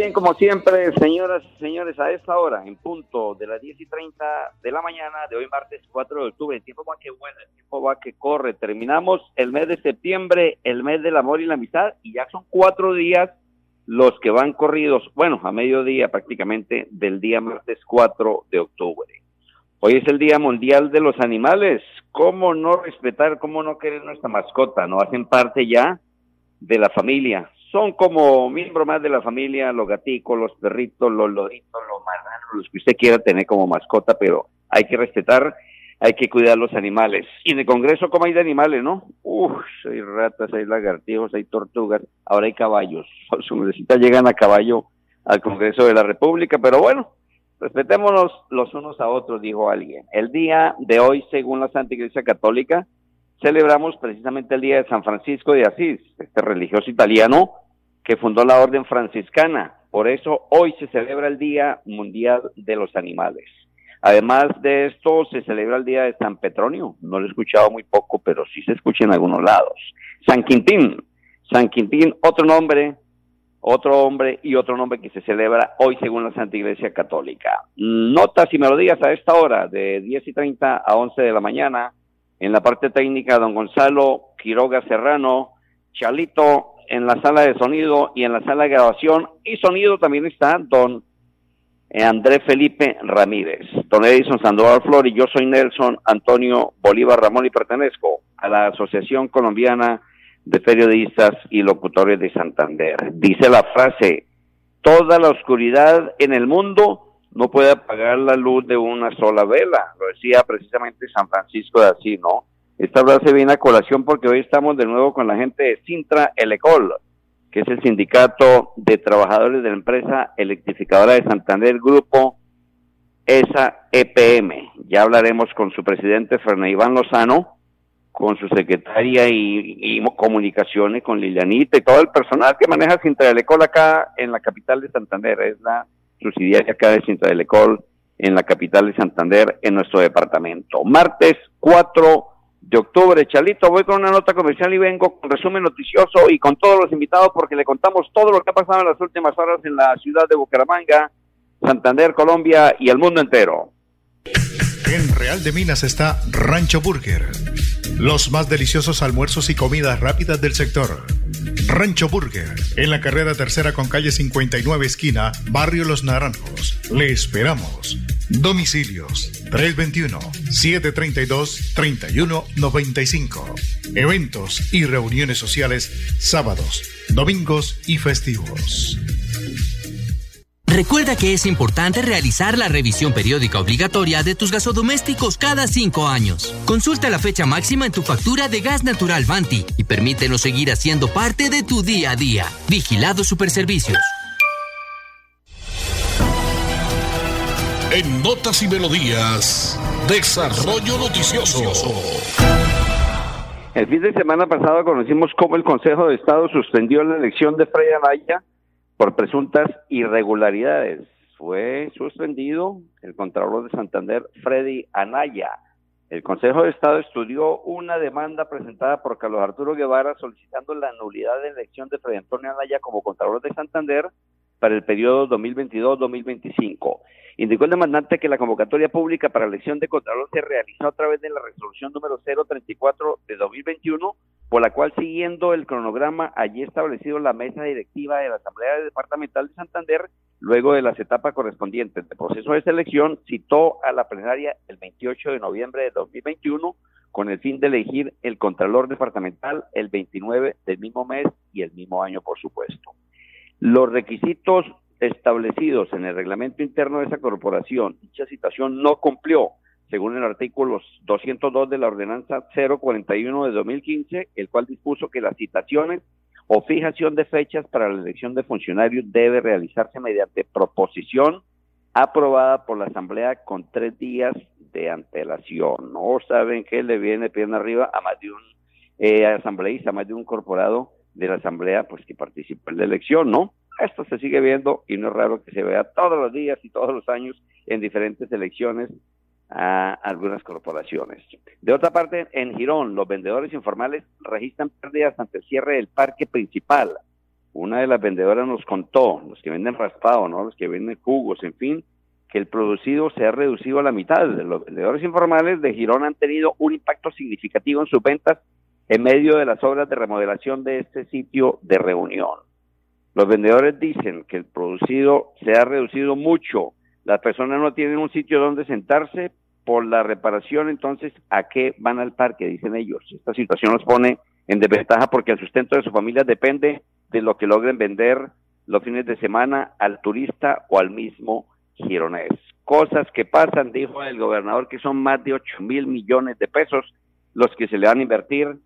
Bien, como siempre, señoras y señores, a esta hora, en punto de las 10 y 30 de la mañana de hoy, martes 4 de octubre, el tiempo va que vuela, el tiempo va que corre. Terminamos el mes de septiembre, el mes del amor y la amistad, y ya son cuatro días los que van corridos, bueno, a mediodía prácticamente del día martes 4 de octubre. Hoy es el Día Mundial de los Animales. ¿Cómo no respetar, cómo no querer nuestra mascota? No hacen parte ya de la familia son como miembro más de la familia, los gaticos, los perritos, los loritos, los marranos, los que usted quiera tener como mascota, pero hay que respetar, hay que cuidar los animales. Y en el Congreso, ¿cómo hay de animales, no? Uf, hay ratas, hay lagartijos, hay tortugas, ahora hay caballos. Los universitas llegan a caballo al Congreso de la República, pero bueno, respetémonos los unos a otros, dijo alguien. El día de hoy, según la Santa Iglesia Católica, celebramos precisamente el día de San Francisco de Asís, este religioso italiano que fundó la orden franciscana. Por eso hoy se celebra el Día Mundial de los Animales. Además de esto, se celebra el Día de San Petronio. No lo he escuchado muy poco, pero sí se escucha en algunos lados. San Quintín. San Quintín, otro nombre, otro hombre y otro nombre que se celebra hoy según la Santa Iglesia Católica. Notas y melodías a esta hora, de 10 y 30 a 11 de la mañana en la parte técnica, don Gonzalo Quiroga Serrano, Chalito en la sala de sonido y en la sala de grabación y sonido también está don eh, André Felipe Ramírez, don Edison Sandoval Flor y yo soy Nelson Antonio Bolívar Ramón y pertenezco a la Asociación Colombiana de Periodistas y Locutores de Santander. Dice la frase, toda la oscuridad en el mundo no puede apagar la luz de una sola vela. Lo decía precisamente San Francisco de Asís, ¿no? Esta frase viene a colación porque hoy estamos de nuevo con la gente de Sintra Elecol, que es el sindicato de trabajadores de la empresa electrificadora de Santander, grupo ESA EPM. Ya hablaremos con su presidente, Fernando Iván Lozano, con su secretaria y, comunicaciones, con Lilianita y todo el personal que maneja Sintra Elecol acá en la capital de Santander. Es la subsidiaria acá de Cinta del Ecol, en la capital de Santander, en nuestro departamento. Martes 4 de octubre. Chalito, voy con una nota comercial y vengo con resumen noticioso y con todos los invitados porque le contamos todo lo que ha pasado en las últimas horas en la ciudad de Bucaramanga, Santander, Colombia y el mundo entero. En Real de Minas está Rancho Burger, los más deliciosos almuerzos y comidas rápidas del sector. Rancho Burger, en la carrera tercera con calle 59 esquina, Barrio Los Naranjos. Le esperamos. Domicilios 321-732-3195. Eventos y reuniones sociales sábados, domingos y festivos. Recuerda que es importante realizar la revisión periódica obligatoria de tus gasodomésticos cada cinco años. Consulta la fecha máxima en tu factura de gas natural Vanti y permítenos seguir haciendo parte de tu día a día. Vigilado Superservicios. En Notas y Melodías, Desarrollo Noticioso. El fin de semana pasado conocimos cómo el Consejo de Estado suspendió la elección de Freya Anaya por presuntas irregularidades. Fue suspendido el Contralor de Santander, Freddy Anaya. El Consejo de Estado estudió una demanda presentada por Carlos Arturo Guevara solicitando la nulidad de elección de Freddy Antonio Anaya como Contralor de Santander para el periodo 2022-2025. Indicó el demandante que la convocatoria pública para elección de Contralor se realizó a través de la resolución número 034 de 2021, por la cual, siguiendo el cronograma allí establecido la mesa directiva de la Asamblea Departamental de Santander, luego de las etapas correspondientes del proceso de selección, citó a la plenaria el 28 de noviembre de 2021 con el fin de elegir el Contralor Departamental el 29 del mismo mes y el mismo año, por supuesto. Los requisitos establecidos en el reglamento interno de esa corporación, dicha situación no cumplió, según el artículo 202 de la ordenanza 041 de 2015, el cual dispuso que las citaciones o fijación de fechas para la elección de funcionarios debe realizarse mediante proposición aprobada por la Asamblea con tres días de antelación. No saben que le viene pierna arriba a más de un eh, asambleísta, a más de un corporado de la Asamblea, pues que participa en la elección, ¿no? Esto se sigue viendo y no es raro que se vea todos los días y todos los años en diferentes elecciones a algunas corporaciones. De otra parte, en Girón, los vendedores informales registran pérdidas ante el cierre del parque principal. Una de las vendedoras nos contó, los que venden raspado, ¿no? los que venden jugos, en fin, que el producido se ha reducido a la mitad. Los vendedores informales de Girón han tenido un impacto significativo en sus ventas en medio de las obras de remodelación de este sitio de reunión. Los vendedores dicen que el producido se ha reducido mucho. Las personas no tienen un sitio donde sentarse por la reparación, entonces, ¿a qué van al parque? Dicen ellos. Esta situación los pone en desventaja porque el sustento de su familia depende de lo que logren vender los fines de semana al turista o al mismo gironés. Cosas que pasan, dijo el gobernador, que son más de 8 mil millones de pesos los que se le van a invertir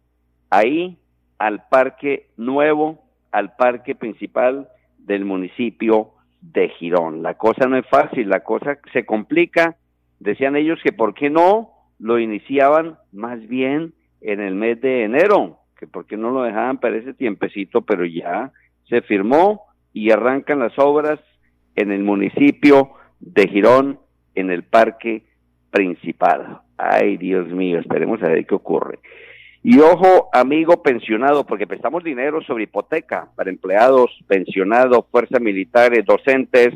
ahí al parque nuevo al parque principal del municipio de Girón. La cosa no es fácil, la cosa se complica. Decían ellos que por qué no lo iniciaban más bien en el mes de enero, que por qué no lo dejaban para ese tiempecito, pero ya se firmó y arrancan las obras en el municipio de Girón, en el parque principal. Ay, Dios mío, esperemos a ver qué ocurre. Y ojo, amigo pensionado, porque prestamos dinero sobre hipoteca para empleados, pensionados, fuerzas militares, docentes.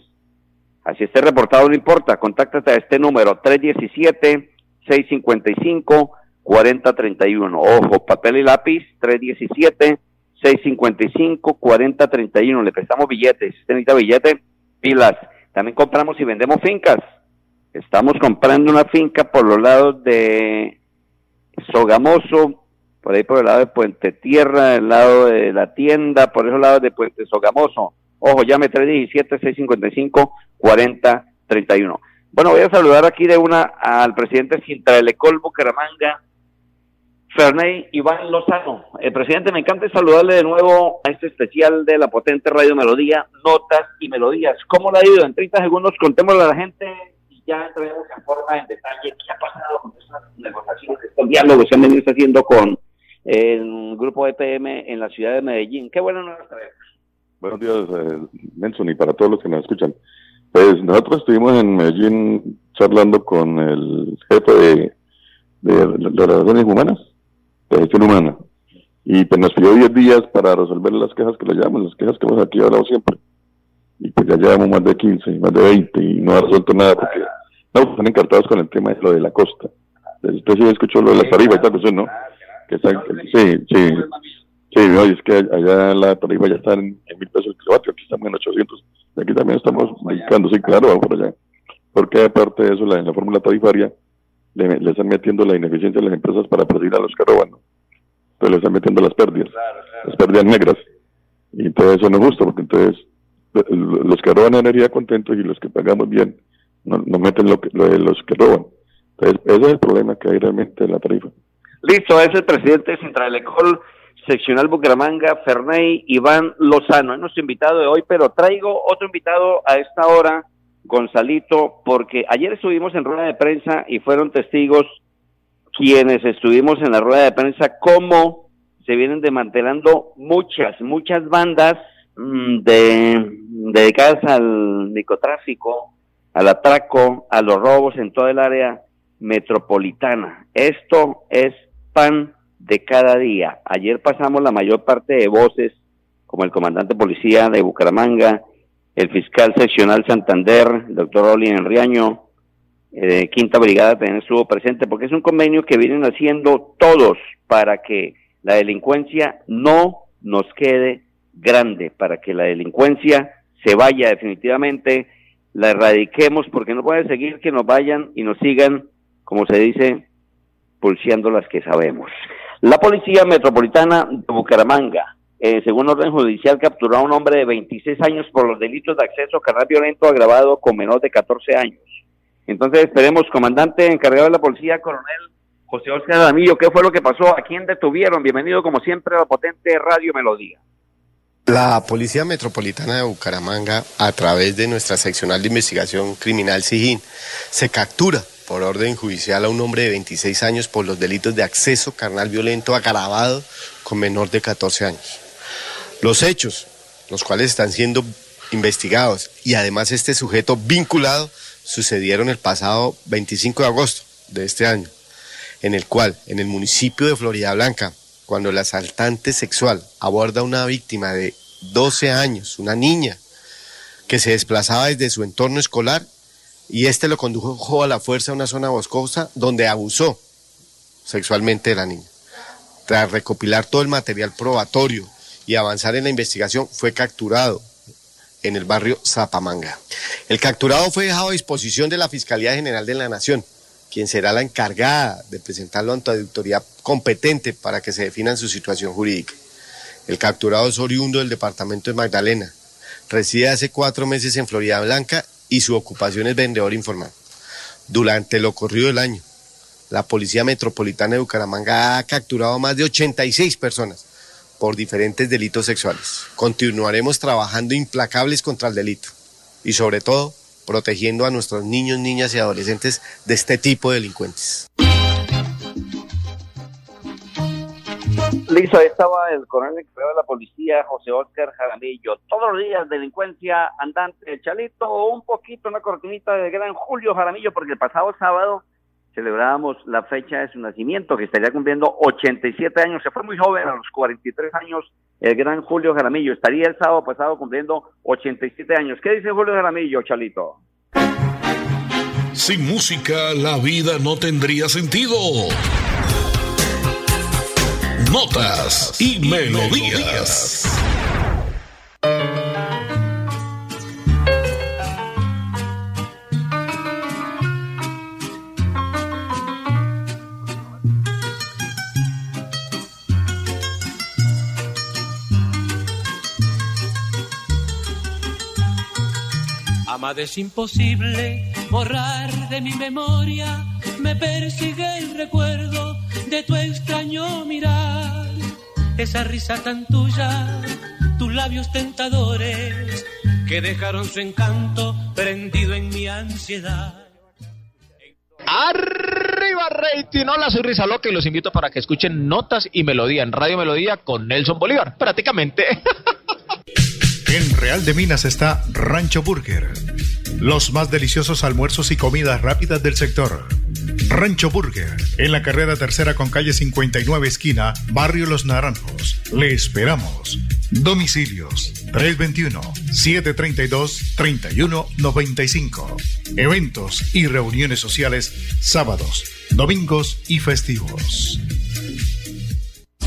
Así esté reportado, no importa. Contáctate a este número, 317-655-4031. Ojo, papel y lápiz, 317-655-4031. Le prestamos billetes. Si usted necesita billete, pilas. También compramos y vendemos fincas. Estamos comprando una finca por los lados de Sogamoso, por ahí por el lado de Puente Tierra, el lado de la tienda, por esos lados de Puente Sogamoso. Ojo, llame 317-655-4031. Bueno, voy a saludar aquí de una al presidente Sintraelecol Bucaramanga, Ferney Iván Lozano. El presidente, me encanta saludarle de nuevo a este especial de la potente Radio Melodía, Notas y Melodías. ¿Cómo le ha ido? En 30 segundos contémosle a la gente y ya entraremos en forma, en detalle, qué ha pasado con estas negociaciones, estos diálogos que se han venido haciendo con el grupo EPM en la ciudad de Medellín. Qué bueno nos Buenos días, eh, Nelson, y para todos los que nos escuchan. Pues nosotros estuvimos en Medellín charlando con el jefe de, de, las relaciones humanas, de gestión humana, y pues nos pidió 10 días para resolver las quejas que le llamamos, las quejas que hemos aquí hablado siempre. Y pues ya llevamos más de 15, más de 20, y no ha resuelto nada porque no, están encartados con el tema de lo de la costa. Usted sí escuchó lo de las tarifas y tal, pues no que sí, sí. Sí, no, es que allá la tarifa ya está en, mil pesos el kilovatio, aquí estamos en 800, y aquí también estamos buscando, sí, claro, vamos por allá. Porque aparte de eso, la, en la fórmula tarifaria, le, están metiendo la ineficiencia a las empresas para perseguir a los que roban, ¿no? Entonces le están metiendo las pérdidas, las pérdidas negras. Y entonces eso no es justo, porque entonces los que roban energía contentos y los que pagamos bien nos no meten lo, que, lo de los que roban. Entonces ese es el problema que hay realmente en la tarifa. Listo, es el presidente de Centralecol seccional Bucaramanga, Ferney Iván Lozano. Es nuestro invitado de hoy, pero traigo otro invitado a esta hora, Gonzalito, porque ayer estuvimos en rueda de prensa y fueron testigos quienes estuvimos en la rueda de prensa cómo se vienen desmantelando muchas, muchas bandas mm, de, dedicadas al microtráfico, al atraco, a los robos en toda el área metropolitana. Esto es de cada día. Ayer pasamos la mayor parte de voces, como el comandante policía de Bucaramanga, el fiscal seccional Santander, el doctor Oli Enriaño, eh, Quinta Brigada también estuvo presente, porque es un convenio que vienen haciendo todos para que la delincuencia no nos quede grande, para que la delincuencia se vaya definitivamente, la erradiquemos, porque no puede seguir que nos vayan y nos sigan, como se dice, pulseando las que sabemos. La Policía Metropolitana de Bucaramanga, eh, según orden judicial, capturó a un hombre de 26 años por los delitos de acceso a carnal violento agravado con menor de 14 años. Entonces esperemos, comandante encargado de la policía, coronel José Oscar Ramillo, ¿qué fue lo que pasó? ¿A quién detuvieron? Bienvenido como siempre a la potente Radio Melodía. La Policía Metropolitana de Bucaramanga, a través de nuestra seccional de investigación criminal SIGIN, se captura por orden judicial a un hombre de 26 años por los delitos de acceso carnal violento agravado con menor de 14 años. Los hechos, los cuales están siendo investigados y además este sujeto vinculado, sucedieron el pasado 25 de agosto de este año, en el cual, en el municipio de Florida Blanca, cuando el asaltante sexual aborda a una víctima de 12 años, una niña, que se desplazaba desde su entorno escolar y este lo condujo a la fuerza a una zona boscosa donde abusó sexualmente de la niña. Tras recopilar todo el material probatorio y avanzar en la investigación, fue capturado en el barrio Zapamanga. El capturado fue dejado a disposición de la Fiscalía General de la Nación, quien será la encargada de presentarlo ante la autoridad competente para que se defina su situación jurídica. El capturado es oriundo del departamento de Magdalena. Reside hace cuatro meses en Florida Blanca y su ocupación es vendedor informal. Durante lo ocurrido del año, la Policía Metropolitana de Bucaramanga ha capturado más de 86 personas por diferentes delitos sexuales. Continuaremos trabajando implacables contra el delito y sobre todo protegiendo a nuestros niños, niñas y adolescentes de este tipo de delincuentes. Listo, ahí estaba el coronel de la policía, José Oscar Jaramillo. Todos los días delincuencia andante, Chalito, un poquito, una cortinita de gran Julio Jaramillo, porque el pasado sábado celebrábamos la fecha de su nacimiento, que estaría cumpliendo 87 años. Se fue muy joven, a los 43 años, el gran Julio Jaramillo. Estaría el sábado pasado cumpliendo 87 años. ¿Qué dice Julio Jaramillo, Chalito? Sin música, la vida no tendría sentido. Notas y, melodías. Amada es imposible borrar de mi memoria, me persigue el recuerdo de tu extraño mirar, esa risa tan tuya, tus labios tentadores que dejaron su encanto prendido en mi ansiedad. Arriba rating, hola soy Risa Loca y los invito para que escuchen Notas y Melodía en Radio Melodía con Nelson Bolívar, prácticamente. En Real de Minas está Rancho Burger, los más deliciosos almuerzos y comidas rápidas del sector. Rancho Burger, en la carrera tercera con calle 59 esquina, Barrio Los Naranjos. Le esperamos. Domicilios 321-732-3195. Eventos y reuniones sociales sábados, domingos y festivos.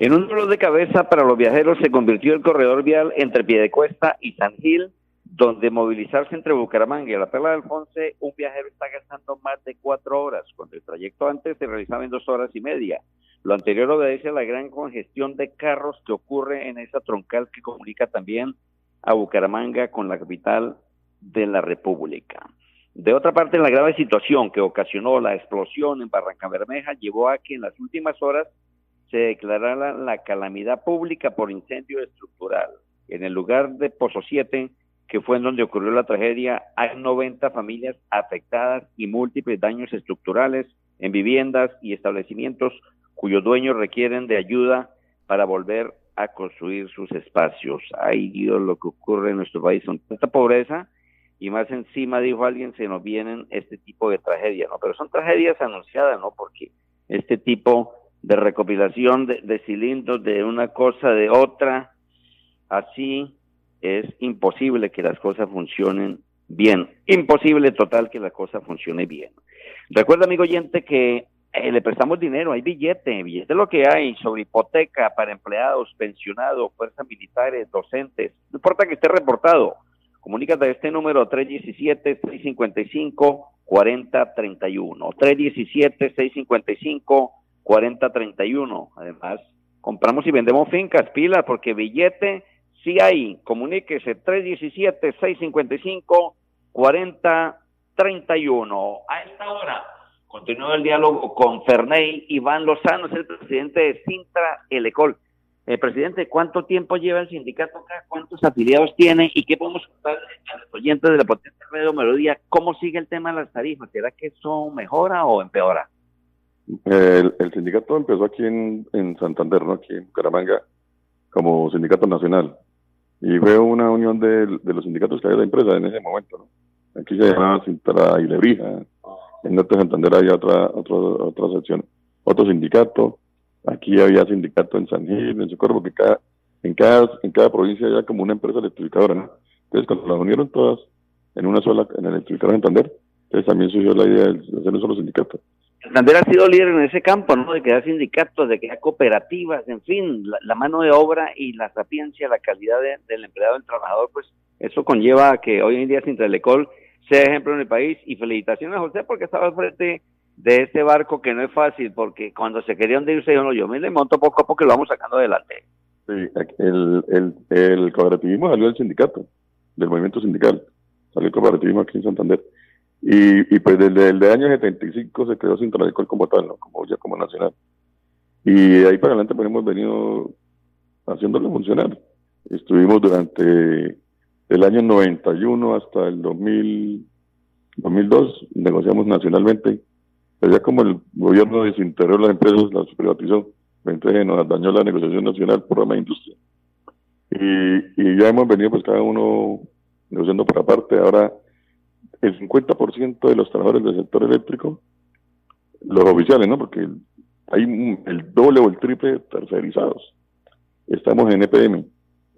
En un dolor de cabeza para los viajeros se convirtió el corredor vial entre Piedecuesta y San Gil, donde movilizarse entre Bucaramanga y la Perla del Alfonse, un viajero está gastando más de cuatro horas, cuando el trayecto antes se realizaba en dos horas y media. Lo anterior obedece a la gran congestión de carros que ocurre en esa troncal que comunica también a Bucaramanga con la capital de la República. De otra parte, la grave situación que ocasionó la explosión en Barranca Bermeja llevó a que en las últimas horas se declarara la calamidad pública por incendio estructural. En el lugar de Pozo 7 que fue en donde ocurrió la tragedia, hay 90 familias afectadas y múltiples daños estructurales en viviendas y establecimientos cuyos dueños requieren de ayuda para volver a construir sus espacios. Ay Dios, lo que ocurre en nuestro país con tanta pobreza y más encima, dijo alguien, se nos vienen este tipo de tragedias, ¿no? Pero son tragedias anunciadas, ¿no? Porque este tipo de recopilación de, cilindros de una cosa de otra, así es imposible que las cosas funcionen bien. Imposible total que la cosa funcione bien. Recuerda, amigo oyente, que eh, le prestamos dinero, hay billete, billete lo que hay sobre hipoteca para empleados, pensionados, fuerzas militares, docentes. No importa que esté reportado. Comunícate a este número 317-655-4031. 317-655-4031. Además, compramos y vendemos fincas, pilas, porque billete sí hay. Comuníquese 317-655-4031. A esta hora continúa el diálogo con Ferney Iván Lozano, el presidente de Sintra Elecol. Eh, presidente, ¿cuánto tiempo lleva el sindicato acá? ¿Cuántos afiliados tiene? ¿Y qué podemos contar a los oyentes de la potente Radio Melodía? ¿Cómo sigue el tema de las tarifas? ¿Será que eso mejora o empeora? El, sindicato empezó aquí en, Santander, ¿no? Aquí en Bucaramanga, como sindicato nacional. Y fue una unión de, los sindicatos que había de empresa en ese momento, ¿no? Aquí se llamaba Sintra y Lebrija. En Norte de Santander había otra, otra, otra sección, otro sindicato Aquí había sindicato en San Gil, en Socorro, porque cada, en cada, en cada provincia había como una empresa electrificadora, ¿no? Entonces, cuando las unieron todas en una sola, en el electrificador de Santander, entonces también surgió la idea de hacer un solo sindicato. Santander ha sido líder en ese campo, ¿no? De crear sindicatos, de crear cooperativas, en fin, la, mano de obra y la sapiencia, la calidad del empleado, del trabajador, pues eso conlleva a que hoy en día Sintralecol sea ejemplo en el país. Y felicitaciones a José porque estaba al frente de este barco que no es fácil, porque cuando se quería hundirse, yo no, yo me le monto poco a poco y lo vamos sacando adelante. Sí, el, el, el cooperativismo salió del sindicato, del movimiento sindical, salió el cooperativismo aquí en Santander. Y, y pues desde el de año 75 se creó Sintralecol como tal, ¿no? como ya como nacional. Y ahí para adelante pues hemos venido haciéndolo funcionar. Estuvimos durante el año 91 hasta el 2000, 2002, negociamos nacionalmente pero ya como el gobierno desintegró las empresas, las privatizó, entonces nos dañó la negociación nacional por la industria. Y, y ya hemos venido pues cada uno negociando por aparte. Ahora el 50% de los trabajadores del sector eléctrico, los oficiales, ¿no? Porque hay el doble o el triple tercerizados. Estamos en EPM.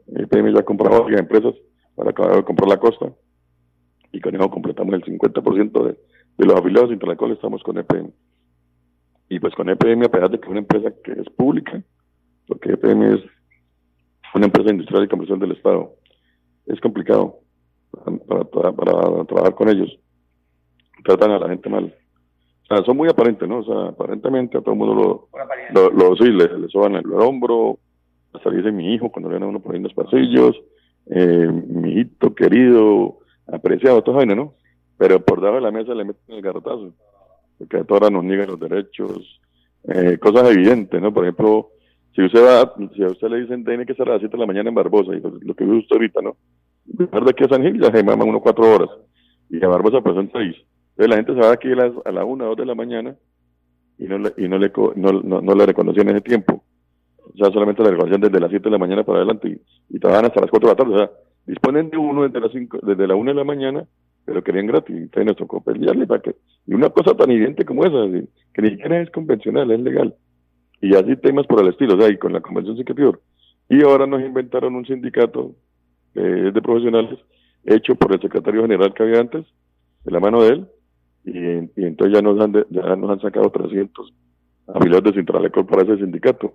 EPM ya ha comprado varias empresas para acabar de comprar la costa y con eso completamos el 50% de, de los afiliados cual estamos con EPM. Y pues con EPM, a pesar de que es una empresa que es pública, porque EPM es una empresa industrial y comercial del Estado, es complicado para, para, trabajar con ellos. Tratan a la gente mal. O sea, son muy aparentes, ¿no? O sea, aparentemente a todo el mundo lo, lo, sí, le, le soban el, hombro, hasta dice mi hijo cuando viene uno por ahí en los pasillos, eh, mi hijito querido, apreciado, toda vaina, ¿no? pero por debajo de la mesa le meten el garrotazo, porque a todas nos niegan los derechos, eh, cosas evidentes, ¿no? Por ejemplo, si usted va, si a usted le dicen tiene que estar a las 7 de la mañana en Barbosa, y lo que ve usted ahorita, ¿no? De que a San Gil ya se maman unos cuatro horas, y a Barbosa son seis. Entonces la gente se va aquí a las a la 1 o 2 de la mañana y no le, y no le, no, no, le reconocían ese tiempo. O sea, solamente le reconocían desde las 7 de la mañana para adelante y, y trabajan hasta las 4 de la tarde. O sea, disponen de uno desde las 5, desde la 1 de la mañana pero querían gratis. Entonces nos tocó pelearle para que. Y una cosa tan evidente como esa, que ni siquiera es convencional, es legal. Y así temas por el estilo, o sea, y con la convención sí que peor. Y ahora nos inventaron un sindicato de profesionales hecho por el secretario general que había antes, de la mano de él, y, entonces ya nos han ya nos han sacado 300 afiliados de Centralecol para ese sindicato.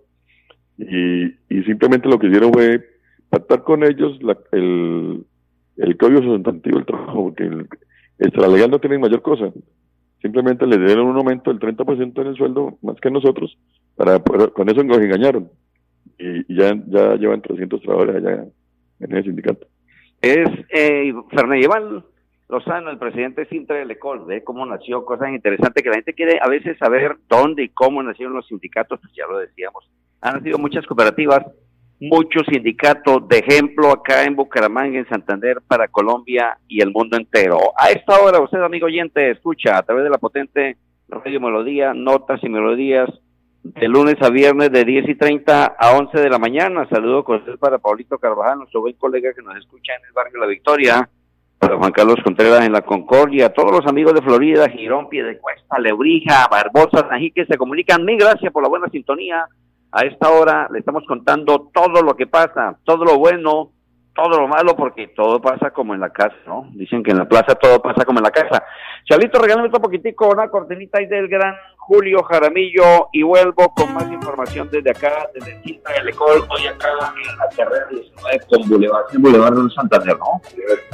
Y, y simplemente lo que hicieron fue pactar con ellos la, el, el código sustantivo del trabajo, porque el extralegal no tiene mayor cosa. Simplemente le dieron un aumento del 30% en el sueldo, más que nosotros, para con eso nos engañaron. Y, ya, ya llevan 300 trabajadores allá en el sindicato. Es eh, Iván Lozano, el presidente de Sintra de Lecol, de cómo nació, cosas interesantes que la gente quiere a veces saber dónde y cómo nacieron los sindicatos, pues ya lo decíamos. Han nacido muchas cooperativas, muchos sindicatos de ejemplo acá en Bucaramanga, en Santander, para Colombia y el mundo entero. A esta hora, usted, amigo oyente, escucha a través de la potente Radio Melodía, notas y melodías, de lunes a viernes de 10 y 30 a 11 de la mañana. Saludo usted para Paulito Carvajal, nuestro buen colega que nos escucha en el barrio La Victoria, para Juan Carlos Contreras en La Concordia, todos los amigos de Florida, Girón, Piedecuesta, Lebrija, Barbosa, que se comunican. Mil gracias por la buena sintonía a esta hora le estamos contando todo lo que pasa, todo lo bueno, todo lo malo, porque todo pasa como en la casa, ¿no? Dicen que en la plaza todo pasa como en la casa. Chalito, regálame un poquitico, una cortinita ahí del gran Julio Jaramillo y vuelvo con más información desde acá, desde Quinta del Ecol, hoy acá en la carrera 19 con Boulevard, el Boulevard de Santander, ¿no?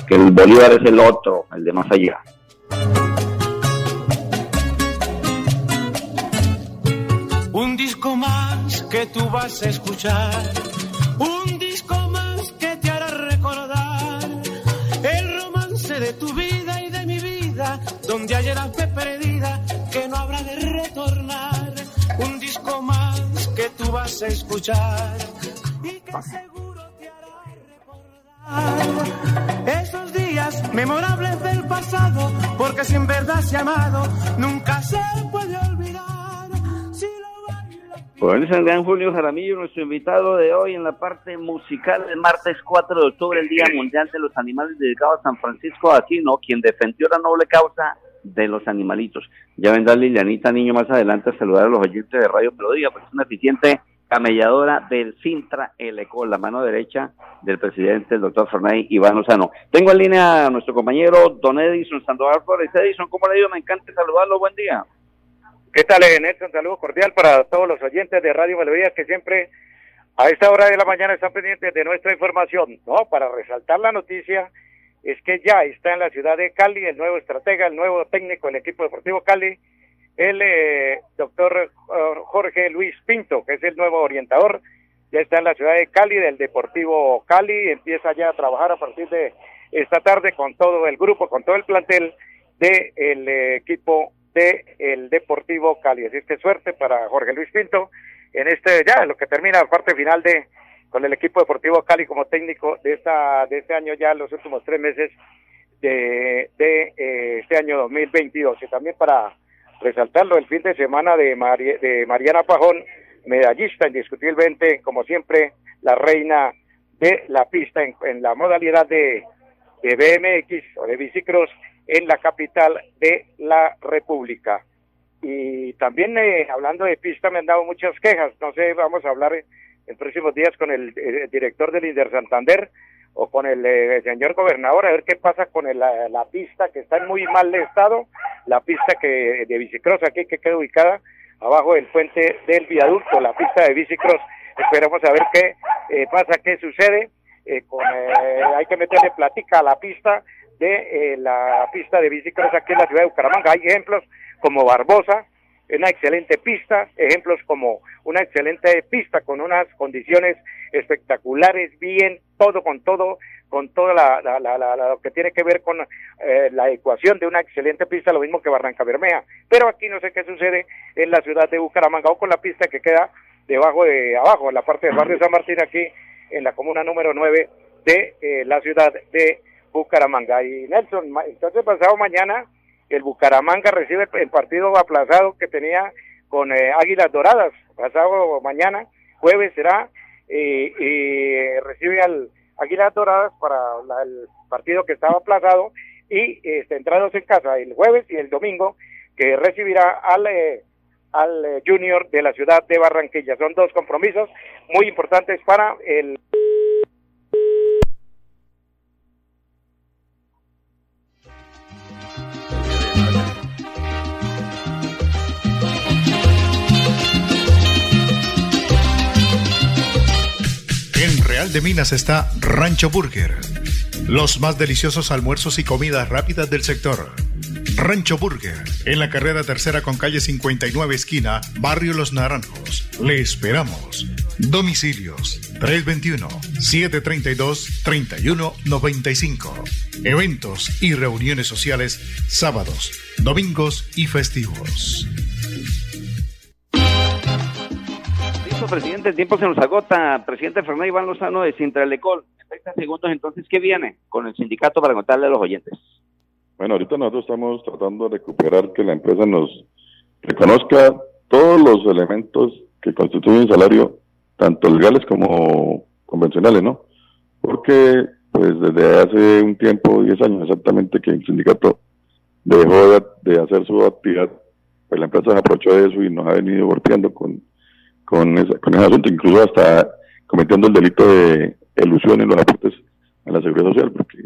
Que el Bolívar es el otro, el de más allá. Un disco más que tú vas a escuchar, un disco más de tu vida y de mi vida, donde ayer fe perdida que no habrá de retornar. Un disco más que tú vas a escuchar y que seguro te hará recordar esos días memorables del pasado, porque si en verdad se amado, nunca se puede olvidar. Bueno, San Gran Julio Jaramillo, nuestro invitado de hoy en la parte musical del martes 4 de octubre, el Día Mundial de los Animales dedicado a San Francisco Aquino, quien defendió la noble causa de los animalitos. Ya vendrá Lilianita Niño más adelante a saludar a los oyentes de Radio Melodía, pues es una eficiente camelladora del Sintra Elecol, la mano derecha del presidente, el doctor Fernández Iván Lozano. Tengo en línea a nuestro compañero Don Edison Sandoval Flores. Edison, ¿cómo le ido? Me encanta saludarlo. Buen día. ¿Qué tal, Nelson? Un saludo cordial para todos los oyentes de Radio Melodía que siempre a esta hora de la mañana están pendientes de nuestra información. No, para resaltar la noticia es que ya está en la ciudad de Cali el nuevo estratega, el nuevo técnico del equipo deportivo Cali, el eh, doctor eh, Jorge Luis Pinto, que es el nuevo orientador. Ya está en la ciudad de Cali, del Deportivo Cali, empieza ya a trabajar a partir de esta tarde con todo el grupo, con todo el plantel del de equipo de el Deportivo Cali. Así que suerte para Jorge Luis Pinto en este ya lo que termina la parte final de con el equipo Deportivo Cali como técnico de esta de este año ya los últimos tres meses de, de eh, este año 2022 y también para resaltarlo el fin de semana de, de Mariana Pajón medallista indiscutiblemente como siempre la reina de la pista en, en la modalidad de, de BMX o de bicicross en la capital de la República. Y también eh, hablando de pista me han dado muchas quejas, no sé, vamos a hablar en próximos días con el, director del Inder Santander o con el, eh, señor gobernador a ver qué pasa con la, pista que está en muy mal estado, la pista que de bicicross aquí que queda ubicada abajo del puente del viaducto, la pista de bicicross. Esperamos a ver qué eh, pasa, qué sucede. con, hay que meterle platica a la pista de eh, la pista de bicicletas aquí en la ciudad de Bucaramanga. Hay ejemplos como Barbosa, una excelente pista, ejemplos como una excelente pista con unas condiciones espectaculares, bien, todo con todo, con todo la, lo que tiene que ver con eh, la ecuación de una excelente pista, lo mismo que Barranca Bermeja. Pero aquí no sé qué sucede en la ciudad de Bucaramanga o con la pista que queda debajo de abajo, en la parte del barrio San Martín, aquí en la comuna número 9 de eh, la ciudad de Bucaramanga. Y Nelson, entonces pasado mañana el Bucaramanga recibe el partido aplazado que tenía con eh, Águilas Doradas. Pasado mañana, jueves será, y recibe al Águilas Doradas para el partido que estaba aplazado y este, entrados en casa el jueves y el domingo que recibirá al eh, al eh, Junior de la ciudad de Barranquilla. Son dos compromisos muy importantes para el de Minas está Rancho Burger. Los más deliciosos almuerzos y comidas rápidas del sector. Rancho Burger, en la carrera tercera con calle 59 esquina, Barrio Los Naranjos. Le esperamos. Domicilios 321-732-3195. Eventos y reuniones sociales sábados, domingos y festivos. Presidente. El tiempo se nos agota. Presidente Fernando Iván Lozano de Sintralecol. En 30 segundos, entonces, ¿qué viene con el sindicato para contarle a los oyentes? Bueno, ahorita nosotros estamos tratando de recuperar que la empresa nos reconozca todos los elementos que constituyen salario, tanto legales como convencionales, ¿no? Porque, pues, desde hace un tiempo, 10 años exactamente, que el sindicato dejó de, hacer su actividad, pues la empresa se aprovechó de eso y nos ha venido golpeando con, con, ese asunto, incluso hasta cometiendo el delito de elusión en los aportes a la seguridad social, porque,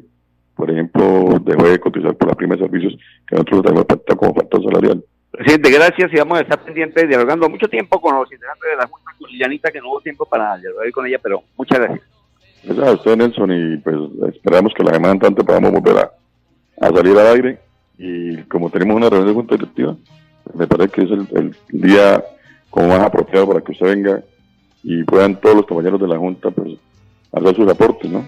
por ejemplo, dejó de cotizar por la prima de servicios que nosotros tenemos como falta salarial. Presidente, gracias y vamos a estar pendientes dialogando mucho tiempo con los integrantes de la Junta, con Lillanita, que no hubo tiempo para dialogar con ella, pero muchas gracias. Gracias a usted, Nelson, y pues esperamos que la semana entrante podamos volver a, a salir al aire y como tenemos una reunión de junta directiva, me parece que es el, día como más apropiado para que usted venga y puedan todos los compañeros de la junta pues hacer sus aportes, ¿no?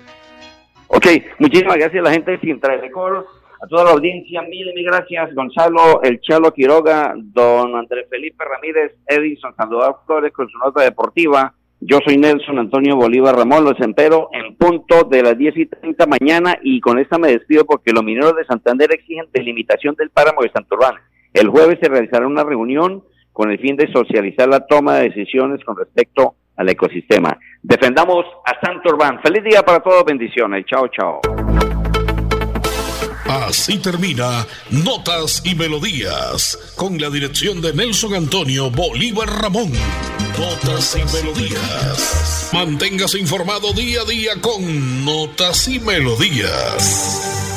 Ok, muchísimas gracias a la gente de Sintra a toda la audiencia, mil, mil gracias, Gonzalo, el Chalo Quiroga, don Andrés Felipe Ramírez, Edison Sandoval Flores con su nota deportiva, yo soy Nelson Antonio Bolívar Ramón, los empero en punto de las 10 y 30 mañana y con esta me despido porque los mineros de Santander exigen delimitación del páramo de Santurbán. El jueves se realizará una reunión con el fin de socializar la toma de decisiones con respecto al ecosistema. Defendamos a Santurbán. Feliz día para todos, bendiciones. Chao, chao. Así termina Notas y Melodías con la dirección de Nelson Antonio Bolívar Ramón. Notas y Melodías. Manténgase informado día a día con Notas y Melodías.